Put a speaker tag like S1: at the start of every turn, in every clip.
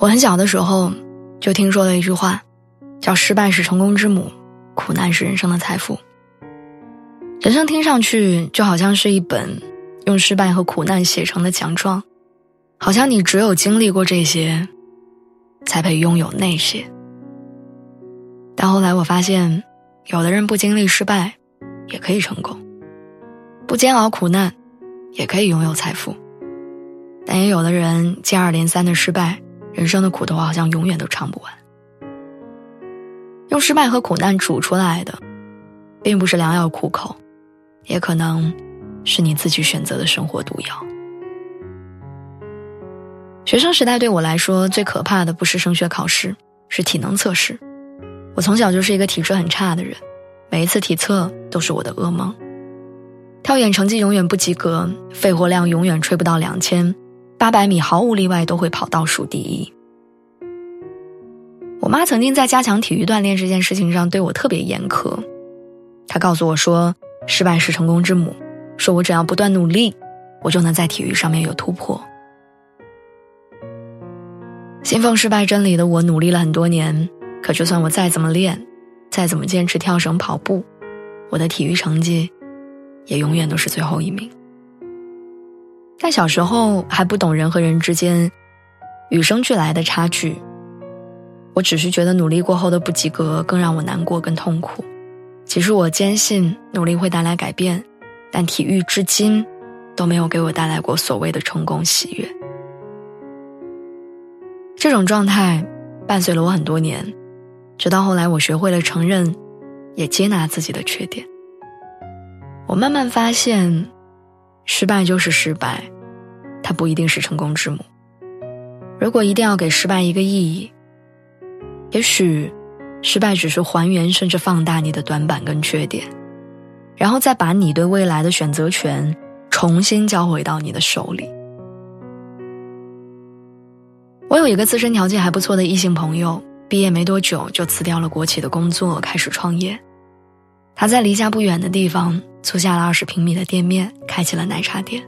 S1: 我很小的时候就听说了一句话，叫“失败是成功之母，苦难是人生的财富”。人生听上去就好像是一本用失败和苦难写成的奖状，好像你只有经历过这些，才配拥有那些。但后来我发现，有的人不经历失败，也可以成功；不煎熬苦难，也可以拥有财富。但也有的人接二连三的失败。人生的苦头好像永远都尝不完。用失败和苦难煮出来的，并不是良药苦口，也可能是你自己选择的生活毒药。学生时代对我来说最可怕的不是升学考试，是体能测试。我从小就是一个体质很差的人，每一次体测都是我的噩梦。跳远成绩永远不及格，肺活量永远吹不到两千。八百米毫无例外都会跑倒数第一。我妈曾经在加强体育锻炼这件事情上对我特别严苛，她告诉我说：“失败是成功之母，说我只要不断努力，我就能在体育上面有突破。”信奉失败真理的我努力了很多年，可就算我再怎么练，再怎么坚持跳绳、跑步，我的体育成绩也永远都是最后一名。在小时候还不懂人和人之间与生俱来的差距，我只是觉得努力过后的不及格更让我难过、更痛苦。其实我坚信努力会带来改变，但体育至今都没有给我带来过所谓的成功喜悦。这种状态伴随了我很多年，直到后来我学会了承认，也接纳自己的缺点。我慢慢发现。失败就是失败，它不一定是成功之母。如果一定要给失败一个意义，也许，失败只是还原甚至放大你的短板跟缺点，然后再把你对未来的选择权重新交回到你的手里。我有一个自身条件还不错的异性朋友，毕业没多久就辞掉了国企的工作，开始创业。他在离家不远的地方。租下了二十平米的店面，开起了奶茶店。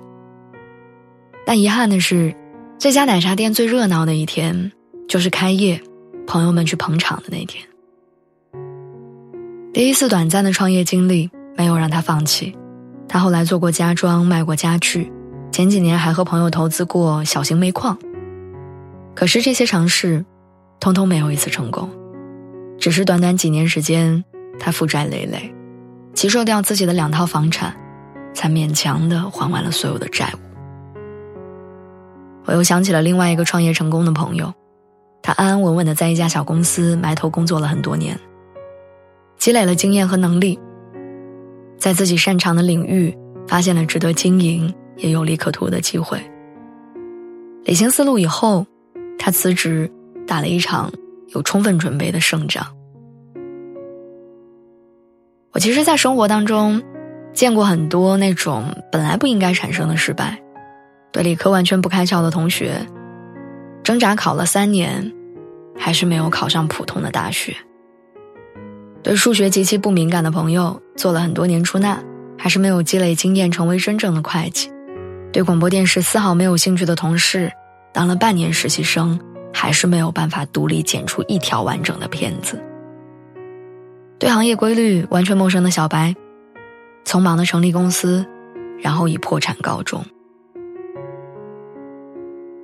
S1: 但遗憾的是，这家奶茶店最热闹的一天，就是开业，朋友们去捧场的那天。第一次短暂的创业经历没有让他放弃，他后来做过家装，卖过家具，前几年还和朋友投资过小型煤矿。可是这些尝试，通通没有一次成功，只是短短几年时间，他负债累累。急售掉自己的两套房产，才勉强的还完了所有的债务。我又想起了另外一个创业成功的朋友，他安安稳稳的在一家小公司埋头工作了很多年，积累了经验和能力，在自己擅长的领域发现了值得经营也有利可图的机会。理清思路以后，他辞职，打了一场有充分准备的胜仗。其实，在生活当中，见过很多那种本来不应该产生的失败。对理科完全不开窍的同学，挣扎考了三年，还是没有考上普通的大学；对数学极其不敏感的朋友，做了很多年出纳，还是没有积累经验成为真正的会计；对广播电视丝毫没有兴趣的同事，当了半年实习生，还是没有办法独立剪出一条完整的片子。对行业规律完全陌生的小白，匆忙的成立公司，然后以破产告终。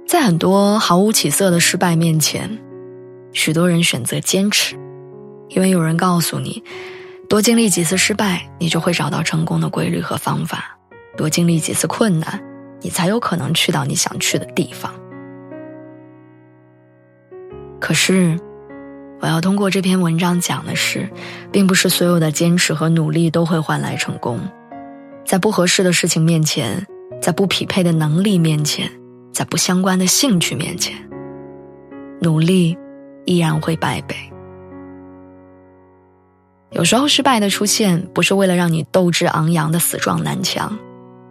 S1: 在很多毫无起色的失败面前，许多人选择坚持，因为有人告诉你，多经历几次失败，你就会找到成功的规律和方法；多经历几次困难，你才有可能去到你想去的地方。可是。我要通过这篇文章讲的是，并不是所有的坚持和努力都会换来成功，在不合适的事情面前，在不匹配的能力面前，在不相关的兴趣面前，努力依然会败北。有时候失败的出现，不是为了让你斗志昂扬的死撞南墙，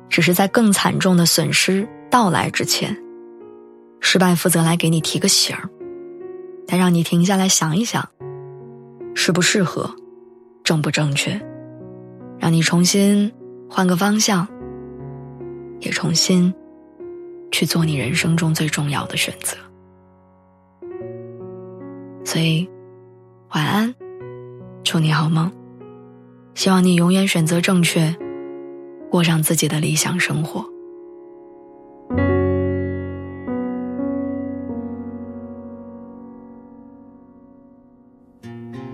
S1: 只是在更惨重的损失到来之前，失败负责来给你提个醒儿。他让你停下来想一想，适不适合，正不正确，让你重新换个方向，也重新去做你人生中最重要的选择。所以，晚安，祝你好梦。希望你永远选择正确，过上自己的理想生活。